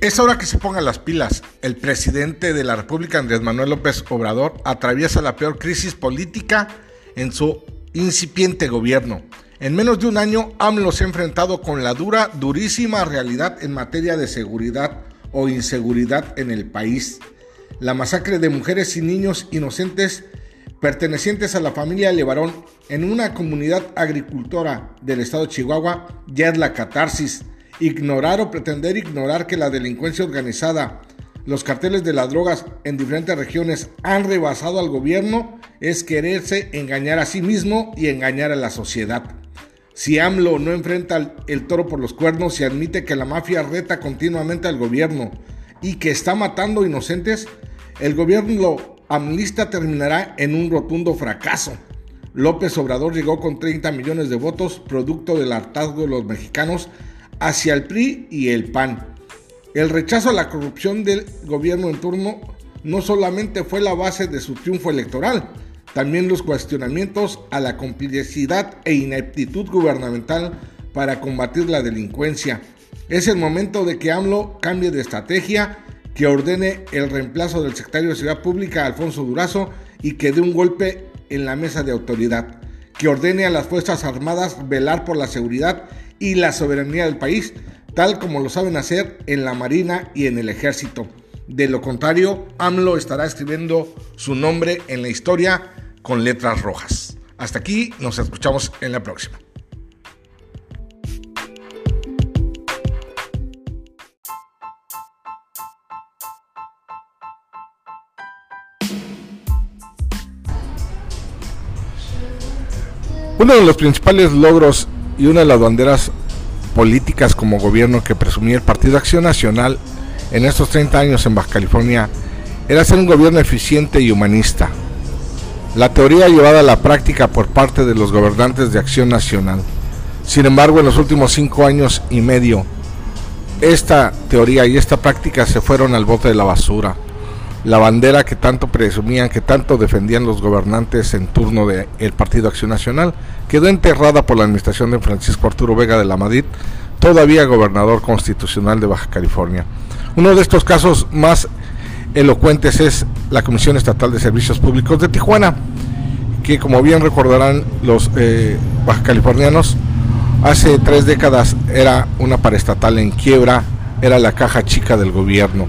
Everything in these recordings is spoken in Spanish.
Es hora que se pongan las pilas. El presidente de la República, Andrés Manuel López Obrador, atraviesa la peor crisis política en su incipiente gobierno. En menos de un año, AMLO se ha enfrentado con la dura, durísima realidad en materia de seguridad o inseguridad en el país. La masacre de mujeres y niños inocentes pertenecientes a la familia Levarón en una comunidad agricultora del estado Chihuahua ya es la catarsis. Ignorar o pretender ignorar que la delincuencia organizada, los carteles de las drogas en diferentes regiones han rebasado al gobierno es quererse engañar a sí mismo y engañar a la sociedad. Si AMLO no enfrenta el toro por los cuernos y admite que la mafia reta continuamente al gobierno y que está matando inocentes, el gobierno amnista terminará en un rotundo fracaso. López Obrador llegó con 30 millones de votos, producto del hartazgo de los mexicanos hacia el PRI y el PAN. El rechazo a la corrupción del gobierno en turno no solamente fue la base de su triunfo electoral, también los cuestionamientos a la complicidad e ineptitud gubernamental para combatir la delincuencia. Es el momento de que AMLO cambie de estrategia que ordene el reemplazo del secretario de Seguridad Pública, Alfonso Durazo, y que dé un golpe en la mesa de autoridad, que ordene a las Fuerzas Armadas velar por la seguridad y la soberanía del país, tal como lo saben hacer en la Marina y en el Ejército. De lo contrario, AMLO estará escribiendo su nombre en la historia con letras rojas. Hasta aquí, nos escuchamos en la próxima. Uno de los principales logros y una de las banderas políticas como gobierno que presumía el Partido Acción Nacional en estos 30 años en Baja California era ser un gobierno eficiente y humanista. La teoría llevada a la práctica por parte de los gobernantes de Acción Nacional. Sin embargo, en los últimos cinco años y medio, esta teoría y esta práctica se fueron al bote de la basura la bandera que tanto presumían, que tanto defendían los gobernantes en turno del Partido Acción Nacional, quedó enterrada por la administración de Francisco Arturo Vega de la Madrid, todavía gobernador constitucional de Baja California. Uno de estos casos más elocuentes es la Comisión Estatal de Servicios Públicos de Tijuana, que como bien recordarán los eh, baja californianos, hace tres décadas era una paraestatal en quiebra, era la caja chica del gobierno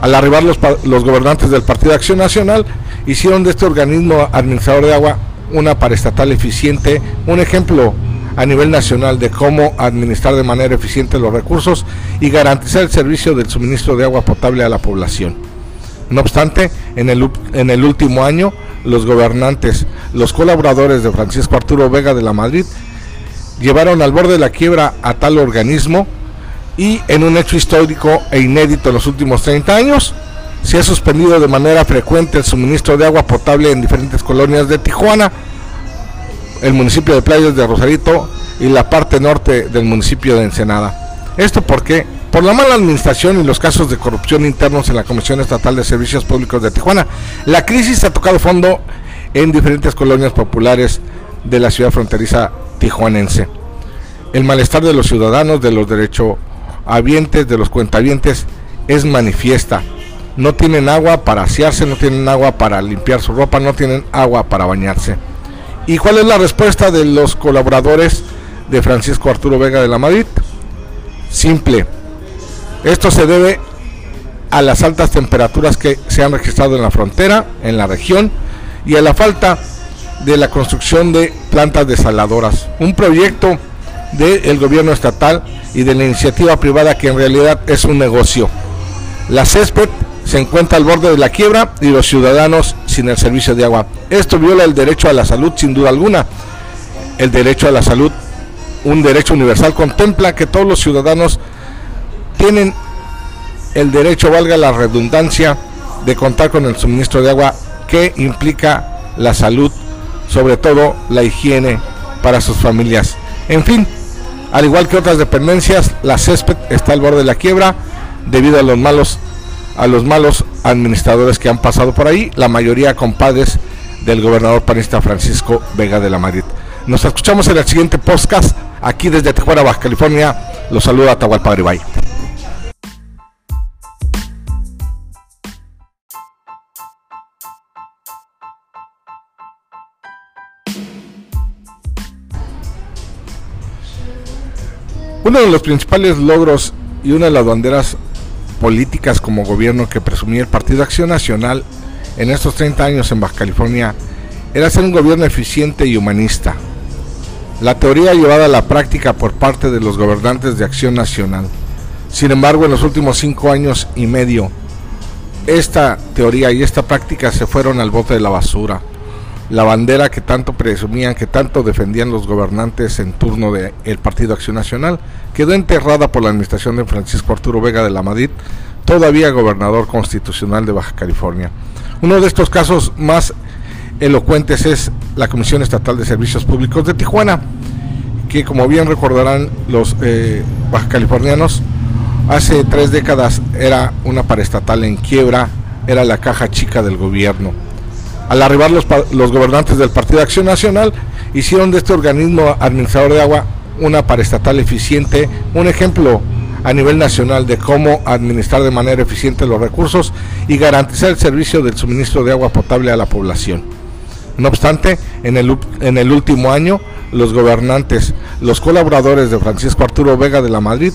al arribar los, gobernantes del Partido de Acción Nacional, hicieron de este organismo administrador de agua una paraestatal eficiente, un ejemplo a nivel nacional de cómo administrar de manera eficiente los recursos y garantizar el servicio del suministro de agua potable a la población. No obstante, en el, en el último año, los gobernantes, los colaboradores de Francisco Arturo Vega de la Madrid, llevaron al borde de la quiebra a tal organismo y en un hecho histórico e inédito en los últimos 30 años, se ha suspendido de manera frecuente el suministro de agua potable en diferentes colonias de Tijuana, el municipio de Playas de Rosarito y la parte norte del municipio de Ensenada. Esto porque por la mala administración y los casos de corrupción internos en la Comisión Estatal de Servicios Públicos de Tijuana, la crisis ha tocado fondo en diferentes colonias populares de la ciudad fronteriza tijuanense. El malestar de los ciudadanos, de los derechos habientes de los cuentavientes es manifiesta. No tienen agua para asearse, no tienen agua para limpiar su ropa, no tienen agua para bañarse. ¿Y cuál es la respuesta de los colaboradores de Francisco Arturo Vega de la Madrid? Simple. Esto se debe a las altas temperaturas que se han registrado en la frontera, en la región, y a la falta de la construcción de plantas desaladoras. Un proyecto del gobierno estatal y de la iniciativa privada que en realidad es un negocio. La césped se encuentra al borde de la quiebra y los ciudadanos sin el servicio de agua. Esto viola el derecho a la salud sin duda alguna. El derecho a la salud, un derecho universal, contempla que todos los ciudadanos tienen el derecho, valga la redundancia, de contar con el suministro de agua que implica la salud, sobre todo la higiene para sus familias. En fin, al igual que otras dependencias, la césped está al borde de la quiebra debido a los malos a los malos administradores que han pasado por ahí, la mayoría compadres del gobernador panista Francisco Vega de la Madrid. Nos escuchamos en el siguiente podcast aquí desde Tijuana, Baja California. Los saluda Atahualpa Bye. Uno de los principales logros y una de las banderas políticas como gobierno que presumía el Partido Acción Nacional en estos 30 años en Baja California era ser un gobierno eficiente y humanista. La teoría llevada a la práctica por parte de los gobernantes de Acción Nacional. Sin embargo, en los últimos cinco años y medio, esta teoría y esta práctica se fueron al bote de la basura la bandera que tanto presumían, que tanto defendían los gobernantes en turno del Partido Acción Nacional, quedó enterrada por la administración de Francisco Arturo Vega de la Madrid, todavía gobernador constitucional de Baja California. Uno de estos casos más elocuentes es la Comisión Estatal de Servicios Públicos de Tijuana, que como bien recordarán los eh, baja californianos, hace tres décadas era una paraestatal en quiebra, era la caja chica del gobierno al arribar los, los gobernantes del Partido de Acción Nacional, hicieron de este organismo administrador de agua una paraestatal eficiente, un ejemplo a nivel nacional de cómo administrar de manera eficiente los recursos y garantizar el servicio del suministro de agua potable a la población. No obstante, en el, en el último año, los gobernantes, los colaboradores de Francisco Arturo Vega de la Madrid,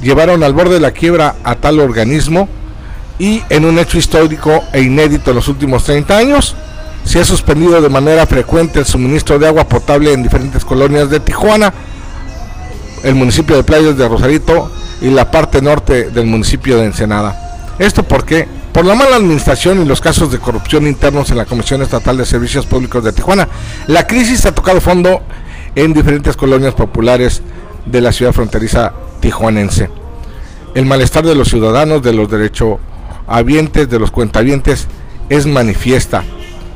llevaron al borde de la quiebra a tal organismo y en un hecho histórico e inédito en los últimos 30 años, se ha suspendido de manera frecuente el suministro de agua potable en diferentes colonias de Tijuana, el municipio de Playas de Rosarito y la parte norte del municipio de Ensenada. Esto porque por la mala administración y los casos de corrupción internos en la Comisión Estatal de Servicios Públicos de Tijuana, la crisis ha tocado fondo en diferentes colonias populares de la ciudad fronteriza tijuanense. El malestar de los ciudadanos de los derechos habientes de los cuentavientes es manifiesta.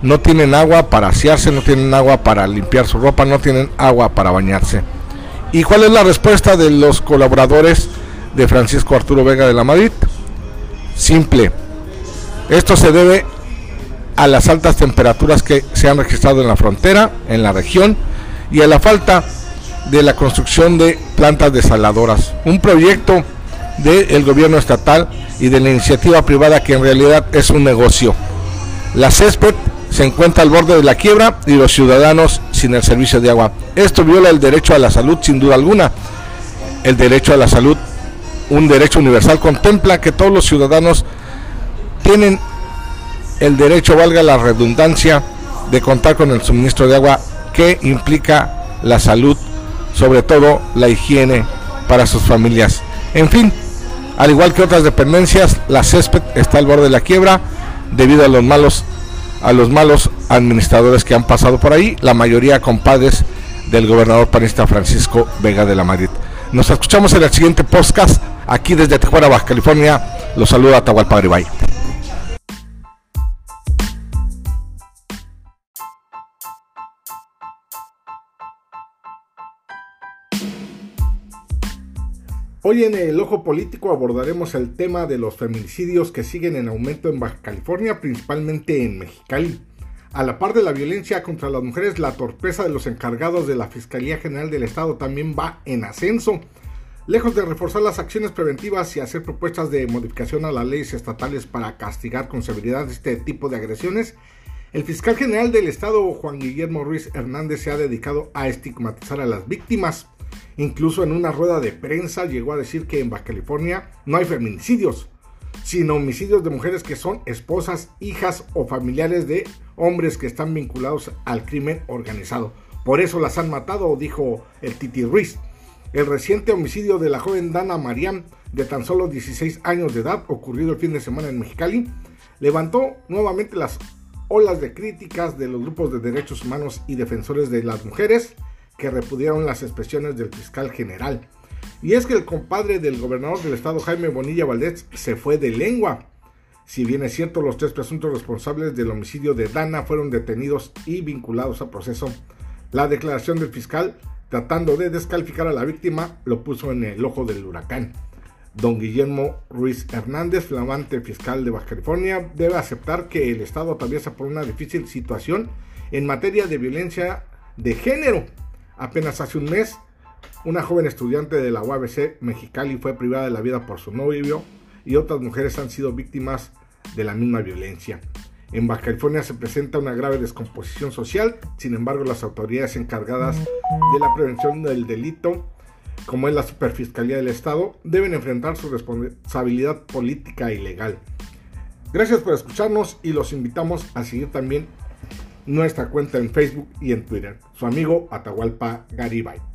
No tienen agua para asearse, no tienen agua para limpiar su ropa, no tienen agua para bañarse. ¿Y cuál es la respuesta de los colaboradores de Francisco Arturo Vega de la Madrid? Simple. Esto se debe a las altas temperaturas que se han registrado en la frontera, en la región, y a la falta de la construcción de plantas desaladoras. Un proyecto del gobierno estatal y de la iniciativa privada que en realidad es un negocio. La césped se encuentra al borde de la quiebra y los ciudadanos sin el servicio de agua. Esto viola el derecho a la salud sin duda alguna. El derecho a la salud, un derecho universal, contempla que todos los ciudadanos tienen el derecho, valga la redundancia, de contar con el suministro de agua que implica la salud, sobre todo la higiene para sus familias. En fin, al igual que otras dependencias, la césped está al borde de la quiebra debido a los malos a los malos administradores que han pasado por ahí, la mayoría compadres del gobernador panista Francisco Vega de la Madrid. Nos escuchamos en el siguiente podcast aquí desde Tijuana, Baja California. Los saluda Atahualpa Garibay. Hoy en el Ojo Político abordaremos el tema de los feminicidios que siguen en aumento en Baja California, principalmente en Mexicali. A la par de la violencia contra las mujeres, la torpeza de los encargados de la Fiscalía General del Estado también va en ascenso. Lejos de reforzar las acciones preventivas y hacer propuestas de modificación a las leyes estatales para castigar con severidad este tipo de agresiones, el fiscal general del Estado, Juan Guillermo Ruiz Hernández, se ha dedicado a estigmatizar a las víctimas. Incluso en una rueda de prensa llegó a decir que en Baja California no hay feminicidios, sino homicidios de mujeres que son esposas, hijas o familiares de hombres que están vinculados al crimen organizado. Por eso las han matado, dijo el Titi Ruiz. El reciente homicidio de la joven Dana Mariam, de tan solo 16 años de edad, ocurrido el fin de semana en Mexicali, levantó nuevamente las olas de críticas de los grupos de derechos humanos y defensores de las mujeres que repudiaron las expresiones del fiscal general. Y es que el compadre del gobernador del estado, Jaime Bonilla Valdés, se fue de lengua. Si bien es cierto, los tres presuntos responsables del homicidio de Dana fueron detenidos y vinculados a proceso. La declaración del fiscal, tratando de descalificar a la víctima, lo puso en el ojo del huracán. Don Guillermo Ruiz Hernández, flamante fiscal de Baja California, debe aceptar que el Estado atraviesa por una difícil situación en materia de violencia de género Apenas hace un mes, una joven estudiante de la UABC Mexicali fue privada de la vida por su novio y otras mujeres han sido víctimas de la misma violencia. En Baja California se presenta una grave descomposición social, sin embargo las autoridades encargadas de la prevención del delito como es la Superfiscalía del Estado, deben enfrentar su responsabilidad política y legal. Gracias por escucharnos y los invitamos a seguir también nuestra cuenta en Facebook y en Twitter. Su amigo Atahualpa Garibay.